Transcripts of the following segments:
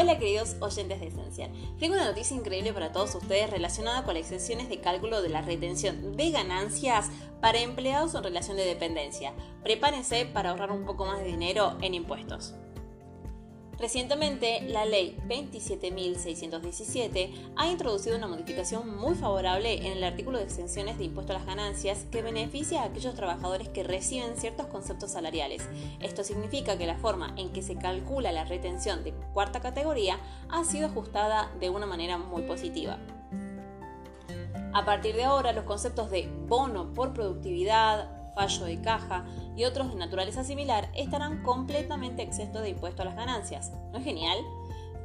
Hola queridos oyentes de Esencial. Tengo una noticia increíble para todos ustedes relacionada con las exenciones de cálculo de la retención de ganancias para empleados en relación de dependencia. Prepárense para ahorrar un poco más de dinero en impuestos. Recientemente, la ley 27.617 ha introducido una modificación muy favorable en el artículo de exenciones de impuesto a las ganancias que beneficia a aquellos trabajadores que reciben ciertos conceptos salariales. Esto significa que la forma en que se calcula la retención de cuarta categoría ha sido ajustada de una manera muy positiva. A partir de ahora, los conceptos de bono por productividad, fallo de caja y otros de naturaleza similar estarán completamente exentos de impuesto a las ganancias. ¿No es genial?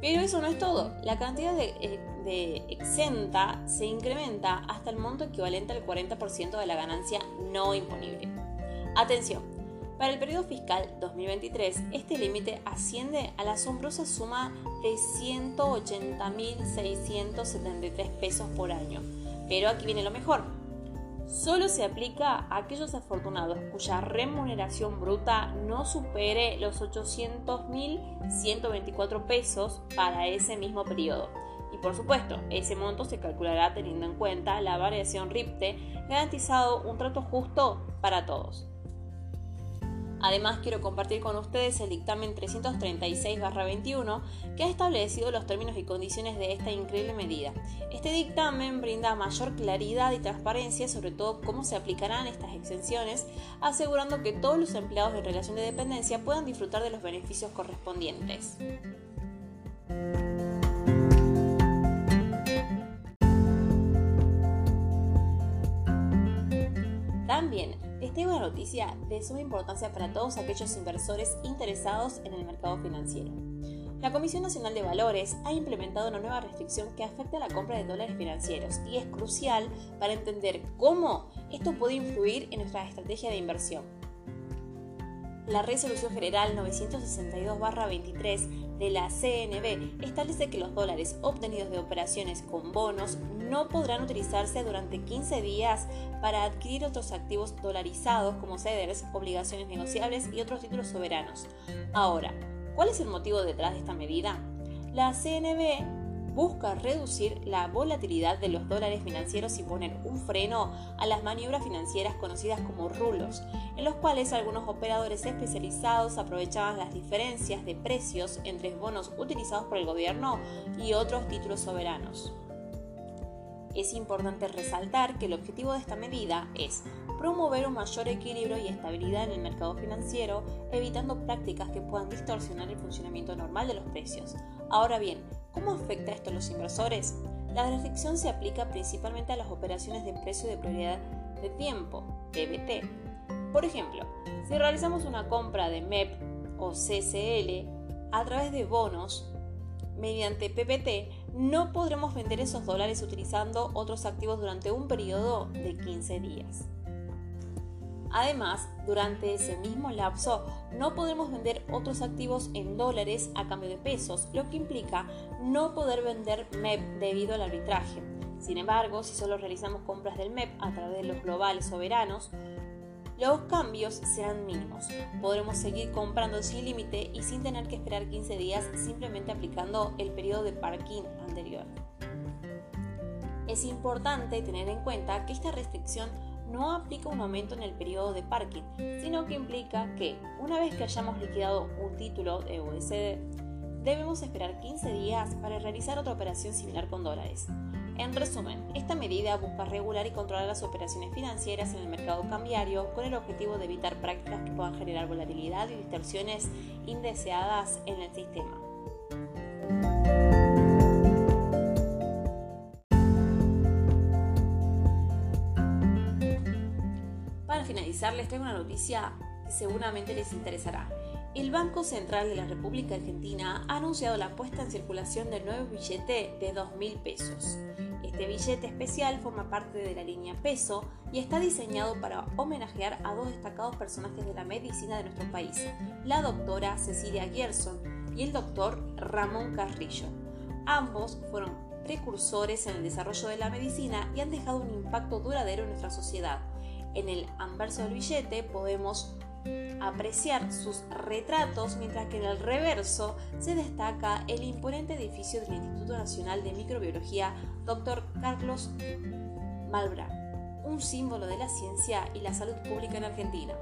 Pero eso no es todo. La cantidad de, eh, exenta se incrementa hasta el monto equivalente al 40% de la ganancia no imponible. Atención, para el periodo fiscal 2023, este límite asciende a la asombrosa suma de 180.673 pesos por año. Pero aquí viene lo mejor solo se aplica a aquellos afortunados cuya remuneración bruta no supere los 800.124 pesos para ese mismo periodo. Y por supuesto, ese monto se calculará teniendo en cuenta la variación RIPTE, garantizado un trato justo para todos. Además, quiero compartir con ustedes el dictamen 336-21 que ha establecido los términos y condiciones de esta increíble medida. Este dictamen brinda mayor claridad y transparencia sobre todo cómo se aplicarán estas exenciones, asegurando que todos los empleados en relación de dependencia puedan disfrutar de los beneficios correspondientes. Tengo una noticia de suma importancia para todos aquellos inversores interesados en el mercado financiero. La Comisión Nacional de Valores ha implementado una nueva restricción que afecta a la compra de dólares financieros y es crucial para entender cómo esto puede influir en nuestra estrategia de inversión. La Resolución General 962-23 de la CNB establece que los dólares obtenidos de operaciones con bonos no podrán utilizarse durante 15 días para adquirir otros activos dolarizados como ceders, obligaciones negociables y otros títulos soberanos. Ahora, ¿cuál es el motivo detrás de esta medida? La CNB busca reducir la volatilidad de los dólares financieros y poner un freno a las maniobras financieras conocidas como rulos, en los cuales algunos operadores especializados aprovechaban las diferencias de precios entre bonos utilizados por el gobierno y otros títulos soberanos. Es importante resaltar que el objetivo de esta medida es promover un mayor equilibrio y estabilidad en el mercado financiero, evitando prácticas que puedan distorsionar el funcionamiento normal de los precios. Ahora bien, ¿cómo afecta esto a los inversores? La restricción se aplica principalmente a las operaciones de precio de prioridad de tiempo, PBT. Por ejemplo, si realizamos una compra de MEP o CCL a través de bonos, mediante PPT, no podremos vender esos dólares utilizando otros activos durante un periodo de 15 días. Además, durante ese mismo lapso no podremos vender otros activos en dólares a cambio de pesos, lo que implica no poder vender MEP debido al arbitraje. Sin embargo, si solo realizamos compras del MEP a través de los globales soberanos, los cambios serán mínimos. Podremos seguir comprando sin límite y sin tener que esperar 15 días simplemente aplicando el periodo de parking anterior. Es importante tener en cuenta que esta restricción no aplica un aumento en el periodo de parking, sino que implica que una vez que hayamos liquidado un título de USD, debemos esperar 15 días para realizar otra operación similar con dólares. En resumen, esta medida busca regular y controlar las operaciones financieras en el mercado cambiario con el objetivo de evitar prácticas que puedan generar volatilidad y distorsiones indeseadas en el sistema. Para finalizar, les traigo una noticia que seguramente les interesará. El Banco Central de la República Argentina ha anunciado la puesta en circulación del nuevo billete de 2.000 pesos. Este billete especial forma parte de la línea Peso y está diseñado para homenajear a dos destacados personajes de la medicina de nuestro país, la doctora Cecilia Gerson y el doctor Ramón Carrillo. Ambos fueron precursores en el desarrollo de la medicina y han dejado un impacto duradero en nuestra sociedad. En el anverso del billete podemos apreciar sus retratos, mientras que en el reverso se destaca el imponente edificio del Instituto Nacional de Microbiología Dr. Carlos Malbra, un símbolo de la ciencia y la salud pública en Argentina.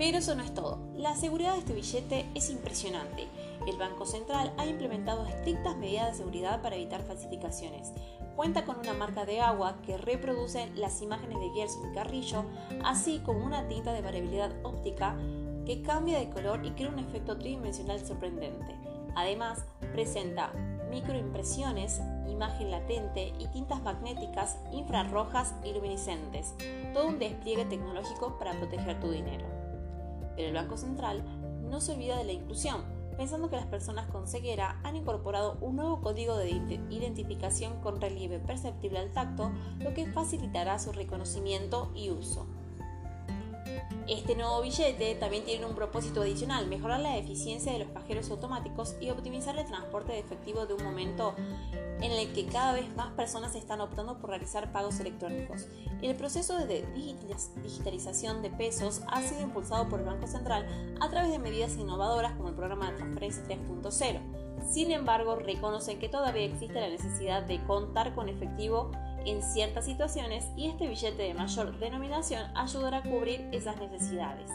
Pero eso no es todo. La seguridad de este billete es impresionante. El Banco Central ha implementado estrictas medidas de seguridad para evitar falsificaciones. Cuenta con una marca de agua que reproduce las imágenes de Gerson y Carrillo, así como una tinta de variabilidad óptica que cambia de color y crea un efecto tridimensional sorprendente. Además, presenta microimpresiones, imagen latente y tintas magnéticas infrarrojas y luminiscentes, todo un despliegue tecnológico para proteger tu dinero. El Banco Central no se olvida de la inclusión, pensando que las personas con ceguera han incorporado un nuevo código de identificación con relieve perceptible al tacto, lo que facilitará su reconocimiento y uso. Este nuevo billete también tiene un propósito adicional, mejorar la eficiencia de los cajeros automáticos y optimizar el transporte de efectivo de un momento en el que cada vez más personas están optando por realizar pagos electrónicos. El proceso de digitalización de pesos ha sido impulsado por el Banco Central a través de medidas innovadoras como el programa de transferencia 3.0. Sin embargo, reconocen que todavía existe la necesidad de contar con efectivo en ciertas situaciones y este billete de mayor denominación ayudará a cubrir esas necesidades.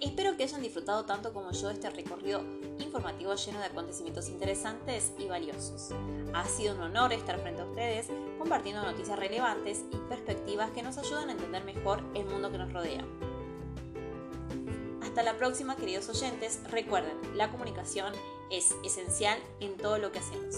Espero que hayan disfrutado tanto como yo este recorrido informativo lleno de acontecimientos interesantes y valiosos. Ha sido un honor estar frente a ustedes compartiendo noticias relevantes y perspectivas que nos ayudan a entender mejor el mundo que nos rodea. Hasta la próxima, queridos oyentes. Recuerden, la comunicación es esencial en todo lo que hacemos.